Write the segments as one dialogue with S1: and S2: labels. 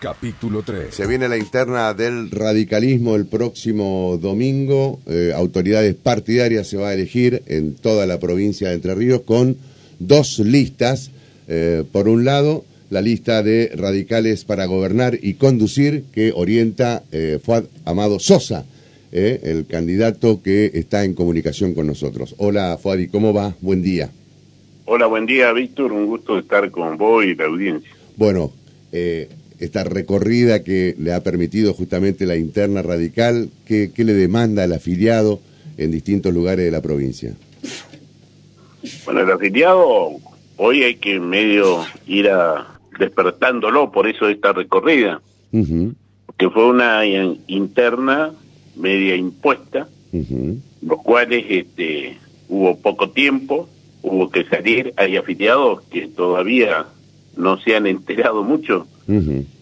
S1: Capítulo 3.
S2: Se viene la interna del radicalismo el próximo domingo. Eh, autoridades partidarias se va a elegir en toda la provincia de Entre Ríos con dos listas. Eh, por un lado, la lista de radicales para gobernar y conducir que orienta eh, Fuad Amado Sosa, eh, el candidato que está en comunicación con nosotros. Hola Fuadi, ¿cómo va? Buen día.
S3: Hola, buen día Víctor, un gusto estar con vos y la audiencia.
S2: Bueno, eh, esta recorrida que le ha permitido justamente la interna radical, ¿qué, ¿qué le demanda al afiliado en distintos lugares de la provincia?
S3: Bueno, el afiliado hoy hay que medio ir a despertándolo, por eso esta recorrida,
S2: Ujú,
S3: que fue una in- interna media impuesta, los cuales este, hubo poco tiempo, hubo que salir, hay afiliados que todavía no se han enterado mucho,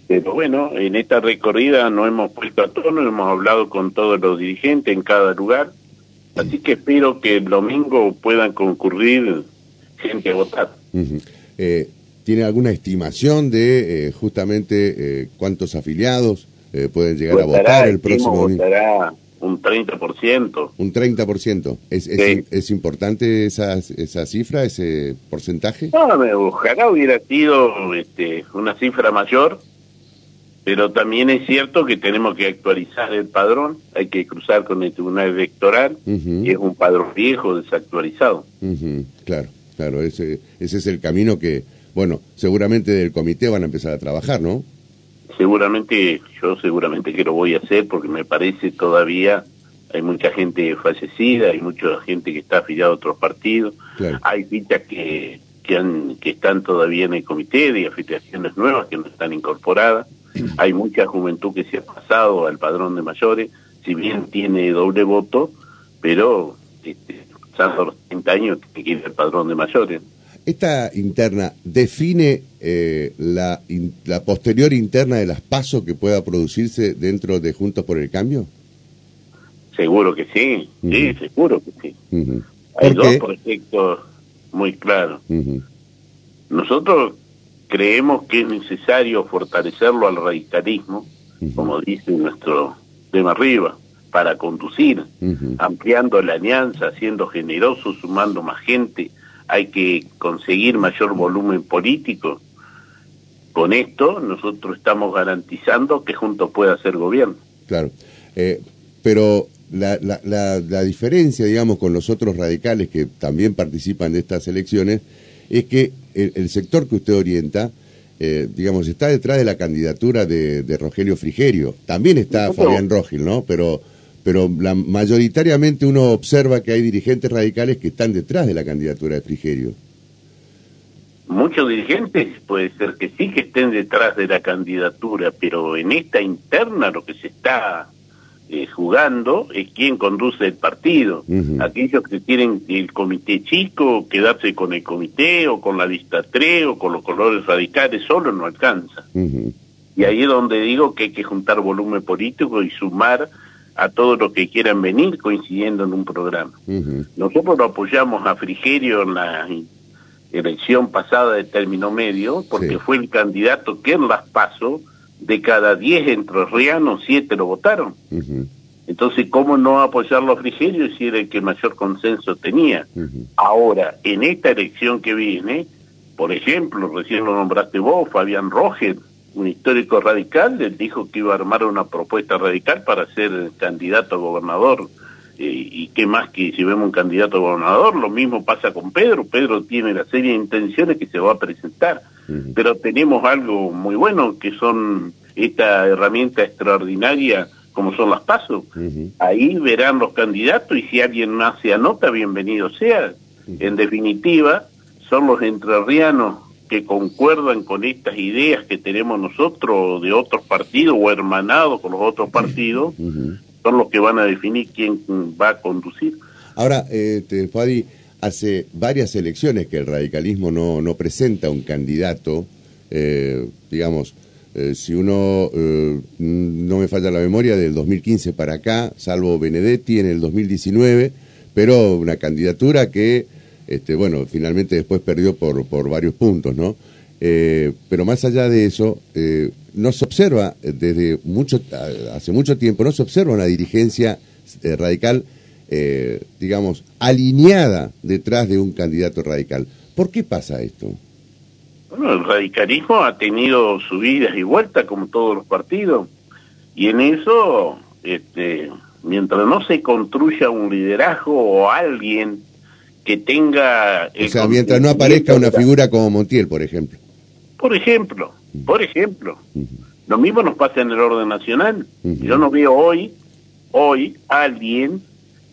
S3: pero bueno, en esta recorrida nos hemos puesto a tono, hemos hablado con todos los dirigentes en cada lugar, así que espero que el domingo puedan concurrir gente a votar.
S2: Eh, ¿Tiene alguna estimación de eh, justamente eh, cuántos afiliados eh, pueden llegar a votar el próximo domingo?
S3: votará un 30%.
S2: Un 30%. ¿Es, es,
S3: Sí.
S2: es importante esa, esa cifra, ese porcentaje?
S3: No, me- ojalá hubiera sido este, una cifra mayor, pero también es cierto que tenemos que actualizar el padrón, hay que cruzar con el Tribunal Electoral,
S2: Ujú,
S3: y es un padrón viejo, desactualizado.
S2: ujú, Claro, claro, ese, ese es el camino que, bueno, seguramente del comité van a empezar a trabajar, ¿no?
S3: Seguramente, yo seguramente que lo voy a hacer porque me parece todavía hay mucha gente fallecida, hay mucha gente que está afiliada a otros partidos,
S2: Claro.
S3: hay fichas que, que, han, que están todavía en el comité de afiliaciones nuevas que no están incorporadas, hay mucha juventud que se ha pasado al padrón de mayores, si bien tiene doble voto, pero este, pasando los 30 años tiene que ir al padrón de mayores.
S2: Esta interna define eh, la, in- la posterior interna de las pasos que pueda producirse dentro de Juntos por el Cambio.
S3: Seguro que sí, sí, seguro que sí. Hay
S2: ¿Por
S3: dos
S2: qué?
S3: proyectos muy claros. Nosotros creemos que es necesario fortalecerlo al radicalismo, como dice nuestro tema arriba, para conducir, ampliando la alianza, siendo generosos, sumando más gente. Hay que conseguir mayor volumen político. Con esto nosotros estamos garantizando que juntos pueda ser gobierno.
S2: Claro. Eh, pero la, la, la, la diferencia, digamos, con los otros radicales que también participan de estas elecciones es que el, el sector que usted orienta, eh, digamos, está detrás de la candidatura de, de Rogelio Frigerio. También está Fabián Rogel, ¿no? Pero, pero la, mayoritariamente uno observa que hay dirigentes radicales que están detrás de la candidatura de Frigerio.
S3: Muchos dirigentes puede ser que sí que estén detrás de la candidatura, pero en esta interna lo que se está eh, jugando es quién conduce el partido. Aquellos que tienen el comité chico, quedarse con el comité o con la lista 3 o con los colores radicales solo no alcanza. Y ahí es donde digo que hay que juntar volumen político y sumar a todos los que quieran venir coincidiendo en un programa. Nosotros lo apoyamos a Frigerio en la elección pasada de término medio, porque
S2: Sí.
S3: fue el candidato que en las PASO, de cada 10 entrerrianos, 7 lo votaron. Entonces, ¿cómo no apoyarlo a Frigerio si era el que mayor consenso tenía? Ahora, en esta elección que viene, por ejemplo, recién lo nombraste vos, Fabián Roger, un histórico radical, él dijo que iba a armar una propuesta radical para ser candidato a gobernador. Eh, y qué más que si vemos un candidato a gobernador, lo mismo pasa con Pedro. Pedro tiene la serie de intenciones que se va a presentar. Pero tenemos algo muy bueno, que son esta herramienta extraordinaria como son las pasos. Ahí verán los candidatos y si alguien más se anota, bienvenido sea. En definitiva, son los entrerrianos que concuerdan con estas ideas que tenemos nosotros de otros partidos o hermanados con los otros partidos, son los que van a definir quién va a conducir.
S2: Ahora, este, Fadi, hace varias elecciones que el radicalismo no, no presenta un candidato, eh, digamos, eh, si uno eh, no me falla la memoria, del 2015 para acá, salvo Benedetti en el 2019, pero una candidatura que, este, bueno, finalmente después perdió por, por varios puntos, ¿no? Eh, pero más allá de eso, eh, no se observa desde mucho, hace mucho tiempo, no se observa una dirigencia eh, radical, digamos, alineada detrás de un candidato radical. ¿Por qué pasa esto?
S3: Bueno, el radicalismo ha tenido subidas y vueltas como todos los partidos. Y en eso, este, mientras no se construya un liderazgo o alguien que tenga...
S2: O sea, mientras no aparezca una figura como Montiel, por ejemplo.
S3: Por ejemplo, por ejemplo. Lo mismo nos pasa en el orden nacional. Yo no veo hoy, hoy, alguien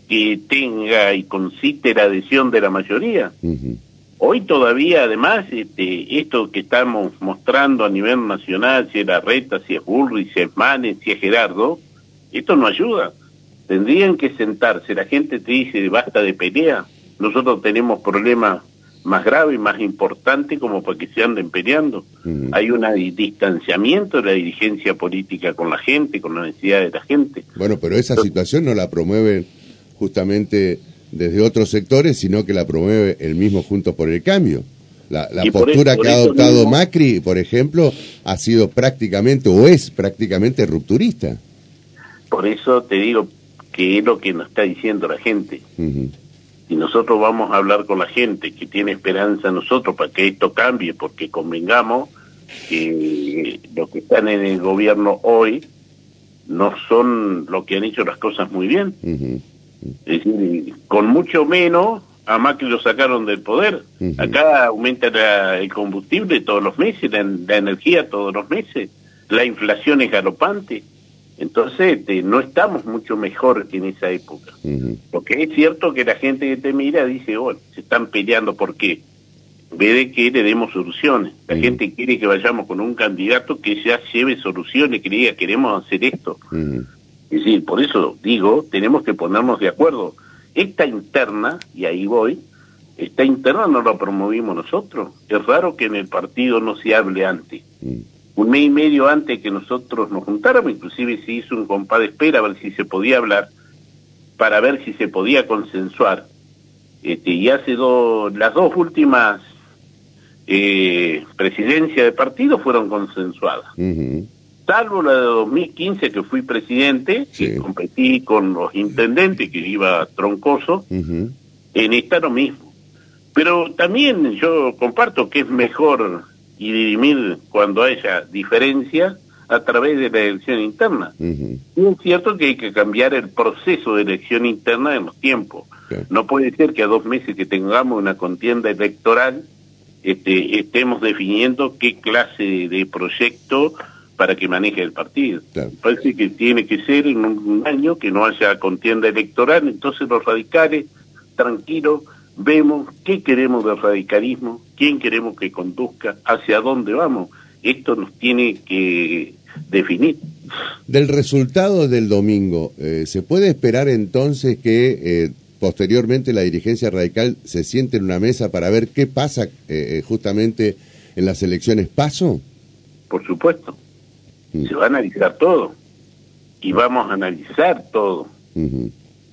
S3: que tenga y concite la adhesión de la mayoría. Hoy todavía, además, este, esto que estamos mostrando a nivel nacional, si es la reta, si es Burri, si es Manes, si es Gerardo, esto no ayuda. Tendrían que sentarse, la gente te dice, basta de pelea, nosotros tenemos problemas más grave y más importante como para que se anden peleando. Hay un distanciamiento de la dirigencia política con la gente, con la necesidad de la gente.
S2: Bueno, pero esa situación no la promueven justamente desde otros sectores, sino que la promueve el mismo Juntos por el Cambio. La, postura que ha adoptado Macri, por ejemplo, ha sido prácticamente o es prácticamente rupturista.
S3: Por eso te digo que es lo que nos está diciendo la gente y nosotros vamos a hablar con la gente que tiene esperanza en nosotros para que esto cambie, porque convengamos que los que están en el gobierno hoy no son los que han hecho las cosas muy bien. Es decir, con mucho menos a Macri lo sacaron del poder. Acá aumenta el combustible todos los meses, la energía todos los meses, la inflación es galopante. Entonces este, no estamos mucho mejor que en esa época. Porque es cierto que la gente que te mira dice, oh, se están peleando, ¿por qué? Ve de que le demos soluciones. La gente quiere que vayamos con un candidato que ya lleve soluciones, que diga, queremos hacer esto. Es decir, por eso digo, tenemos que ponernos de acuerdo. Esta interna, y ahí voy, esta interna no la promovimos nosotros. Es raro que en el partido no se hable antes un mes y medio antes que nosotros nos juntáramos, inclusive se hizo un compás de espera a ver si se podía hablar, para ver si se podía consensuar. Este, y hace dos, las dos últimas eh, presidencias de partido fueron consensuadas. Salvo la de 2015 que fui presidente, que competí con los intendentes, que iba troncoso, en esta lo mismo. Pero también yo comparto que es mejor y dirimir cuando haya diferencias a través de la elección interna. Y es cierto que hay que cambiar el proceso de elección interna en los tiempos. No puede ser que a dos meses que tengamos una contienda electoral este, estemos definiendo qué clase de proyecto para que maneje el partido. Parece que tiene que ser en un año que no haya contienda electoral, entonces los radicales, tranquilos, vemos qué queremos del radicalismo, quién queremos que conduzca, hacia dónde vamos. Esto nos tiene que definir.
S2: Del resultado del domingo, eh, ¿se puede esperar entonces que eh, posteriormente la dirigencia radical se siente en una mesa para ver qué pasa eh, justamente en las elecciones paso?
S3: Por supuesto. Mm. Se va a analizar todo. Y vamos a analizar todo.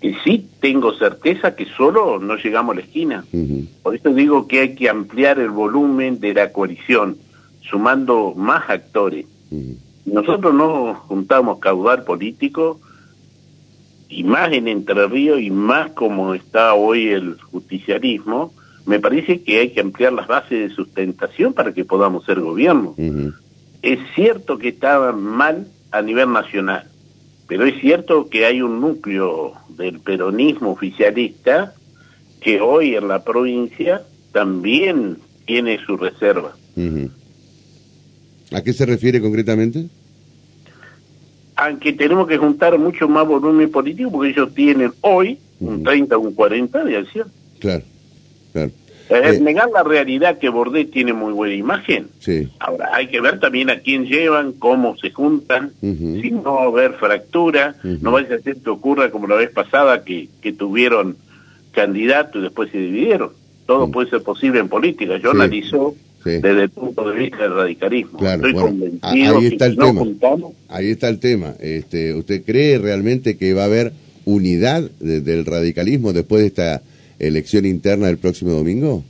S3: Y sí tengo certeza que solo no llegamos a la esquina. Por eso digo que hay que ampliar el volumen de la coalición, sumando más actores. Nosotros no juntamos caudal político, y más en Entre Ríos, y más como está hoy el justicialismo, me parece que hay que ampliar las bases de sustentación para que podamos ser gobierno. Es cierto que estaba mal a nivel nacional, pero es cierto que hay un núcleo del peronismo oficialista que hoy en la provincia también tiene su reserva.
S2: ¿A qué se refiere concretamente?
S3: Aunque tenemos que juntar mucho más volumen político porque ellos tienen hoy un 30 o un 40 de acción.
S2: Claro, claro.
S3: Es eh, negar la realidad que Bordet tiene muy buena imagen.
S2: Sí.
S3: Ahora, hay que ver también a quién llevan, cómo se juntan, si no va a haber fractura, no vaya a ser que ocurra como la vez pasada que, que tuvieron candidatos y después se dividieron. Todo puede ser posible en política. Yo analizo desde el punto de vista del radicalismo.
S2: Claro, ahí está el tema. ahí está el tema. Este, ¿Usted cree realmente que va a haber unidad del radicalismo después de esta elección interna el próximo domingo?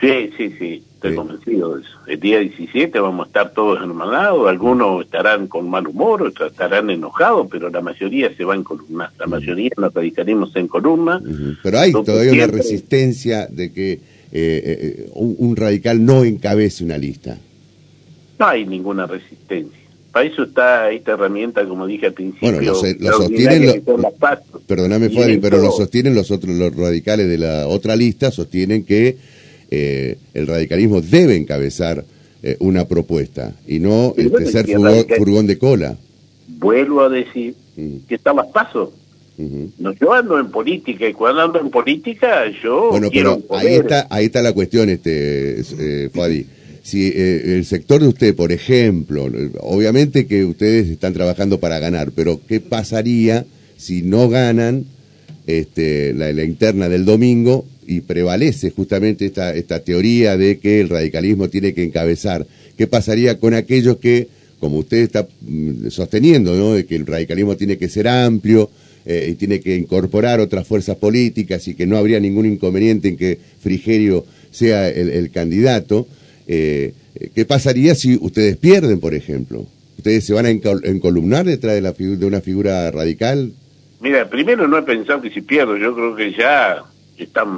S3: Sí, sí, sí. Estoy convencido de eso. El día 17 vamos a estar todos hermanados, algunos estarán con mal humor, otros estarán enojados, pero la mayoría se va en columna. La mayoría nos radicaremos en columna.
S2: Pero hay todavía una resistencia de que eh, eh, un, radical no encabece una lista.
S3: No hay ninguna resistencia. Para eso está esta herramienta, como dije al principio.
S2: Bueno, lo, sostienen, perdóname, pero lo sostienen los otros, los radicales de la otra lista, sostienen que eh, el radicalismo debe encabezar eh, una propuesta y no este, ser furgón, de cola.
S3: Vuelvo a decir mm. que está más paso. no, yo ando en política y cuando ando en política yo
S2: bueno pero ahí está ahí está la cuestión este eh, Fadi si el sector de usted por ejemplo obviamente que ustedes están trabajando para ganar pero qué pasaría si no ganan este, la, la interna del domingo y prevalece justamente esta, esta teoría de que el radicalismo tiene que encabezar. ¿Qué pasaría con aquellos que, como usted está mm, sosteniendo, ¿no? de que el radicalismo tiene que ser amplio eh, y tiene que incorporar otras fuerzas políticas y que no habría ningún inconveniente en que Frigerio sea el, candidato? Eh, ¿Qué pasaría si ustedes pierden, por ejemplo? ¿Ustedes se van a encolumnar detrás de, la de una figura radical?
S3: Mira, primero no he pensado que si pierdo, yo creo que ya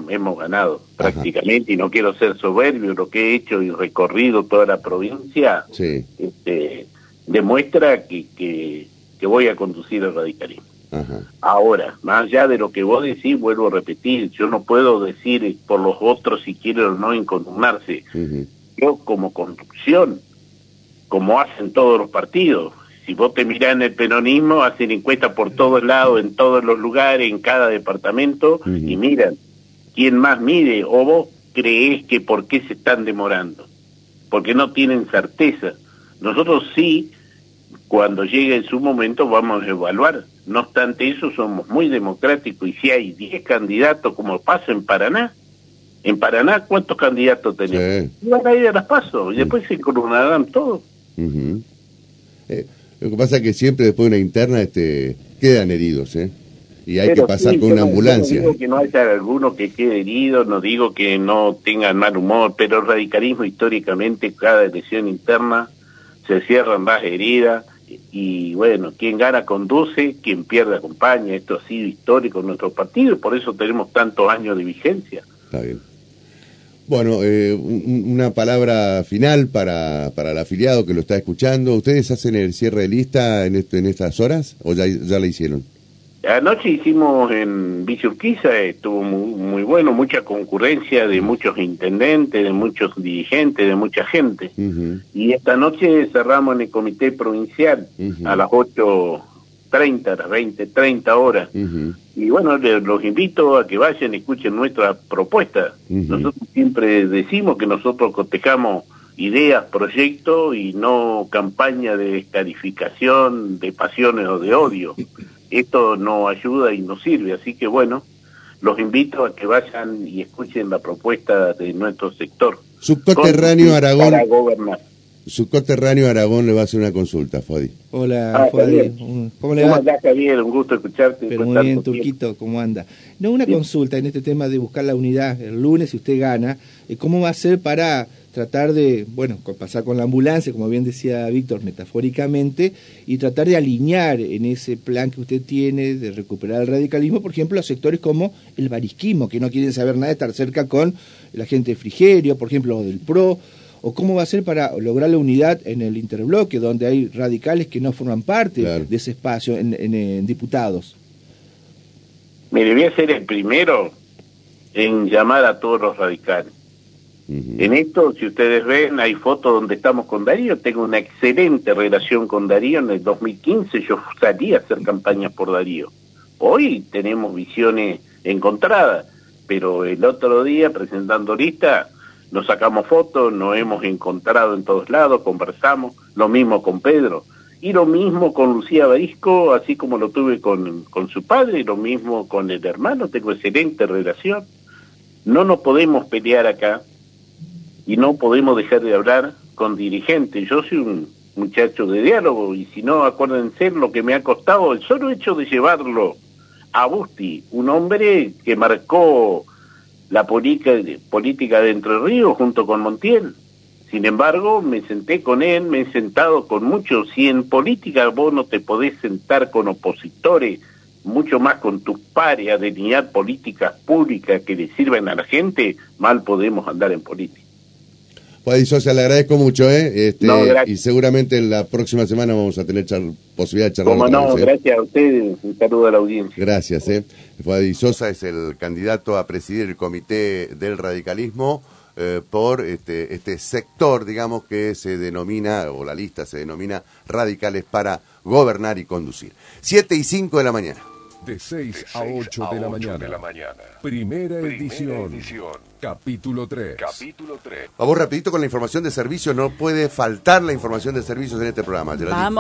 S3: hemos ganado prácticamente y no quiero ser soberbio, lo que he hecho y recorrido toda la provincia este, demuestra que, que, voy a conducir el radicalismo. Ahora, más allá de lo que vos decís, vuelvo a repetir, yo no puedo decir por los otros si quieren o no inconducnarse. Como conducción, como hacen todos los partidos, si vos te mirás en el peronismo, hacen encuestas por todos lados, en todos los lugares, en cada departamento, y miran quién más mide o vos creés que por qué se están demorando, porque no tienen certeza. Nosotros sí, cuando llegue en su momento, vamos a evaluar. No obstante eso, somos muy democráticos y si hay 10 candidatos, como pasa en Paraná, en Paraná, ¿cuántos candidatos tenemos? Van a ir a las pasos y después se coronarán todos.
S2: Eh, lo que pasa es que siempre después de una interna este, quedan heridos, ¿eh? y hay que pasar con una ambulancia.
S3: No digo que no haya alguno que quede herido, no digo que no tengan mal humor, pero el radicalismo históricamente, cada elección interna, se cierran más heridas y bueno, quien gana conduce, quien pierde acompaña. Esto ha sido histórico en nuestro partido y por eso tenemos tantos años de vigencia.
S2: Está bien. Bueno, eh, una palabra final para, para el afiliado que lo está escuchando. ¿Ustedes hacen el cierre de lista en, este, en estas horas o ya, ya la hicieron?
S3: Anoche hicimos en Vizurquiza, estuvo muy, muy, bueno, mucha concurrencia de muchos intendentes, de muchos dirigentes, de mucha gente. Y esta noche cerramos en el comité provincial a las 8 30, las 20, 30 horas. Y bueno, les, los invito a que vayan y escuchen nuestra propuesta. Nosotros siempre decimos que nosotros cotejamos ideas, proyectos y no campaña de descalificación, de pasiones o de odio. Esto no ayuda y no sirve, así que bueno, los invito a que vayan y escuchen la propuesta de nuestro sector.
S2: Subterráneo Aragón. Para gobernar. Subcoterráneo Aragón le va a hacer una consulta, Fodi.
S4: Hola, ah, Fodi.
S3: ¿Cómo le va? ¿Cómo Javier? Un gusto escucharte.
S4: Pero muy bien, Turquito, ¿cómo anda? No, una consulta en este tema de buscar la unidad el lunes si usted gana. Eh, ¿Cómo va a ser para tratar de, bueno, pasar con la ambulancia, como bien decía Víctor, metafóricamente, y tratar de alinear en ese plan que usted tiene de recuperar el radicalismo, por ejemplo, a sectores como el barisquismo, que no quieren saber nada de estar cerca con la gente de Frigerio, por ejemplo, del PRO, o cómo va a ser para lograr la unidad en el interbloque, donde hay radicales que no forman parte de ese espacio en, en diputados.
S3: Mire, voy a ser el primero en llamar a todos los radicales en esto, si ustedes ven, hay fotos donde estamos con Darío. Tengo una excelente relación con Darío. En el 2015 yo salí a hacer campañas por Darío. Hoy tenemos visiones encontradas, pero el otro día, presentando lista, nos sacamos fotos, nos hemos encontrado en todos lados, conversamos. Lo mismo con Pedro. Y lo mismo con Lucía Barisco, así como lo tuve con, con su padre, y lo mismo con el hermano. Tengo excelente relación. No nos podemos pelear acá y no podemos dejar de hablar con dirigentes. Yo soy un muchacho de diálogo y si no, acuérdense lo que me ha costado el solo hecho de llevarlo a Busti, un hombre que marcó la política, de Entre Ríos junto con Montiel. Sin embargo, me senté con él, me he sentado con muchos. Si en política vos no te podés sentar con opositores, mucho más con tus pares a delinear políticas públicas que le sirven a la gente, mal podemos andar en política.
S2: Juan Sosa, le agradezco mucho, ¿eh? Este, y seguramente la próxima semana vamos a tener posibilidad de charlar.
S3: Como no, ¿eh? gracias a ustedes, un saludo a la audiencia.
S2: Gracias, ¿eh? Fuadi Sosa es el candidato a presidir el Comité del Radicalismo. Eh, por este, este sector, digamos, que se denomina, o la lista se denomina radicales para gobernar y conducir. Siete y cinco de la mañana.
S1: De 6 a 8 de, la mañana. Primera, edición. Capítulo 3.
S2: Capítulo 3. Vamos rapidito con la información de servicios. No puede faltar la información de servicios en este programa. Vamos.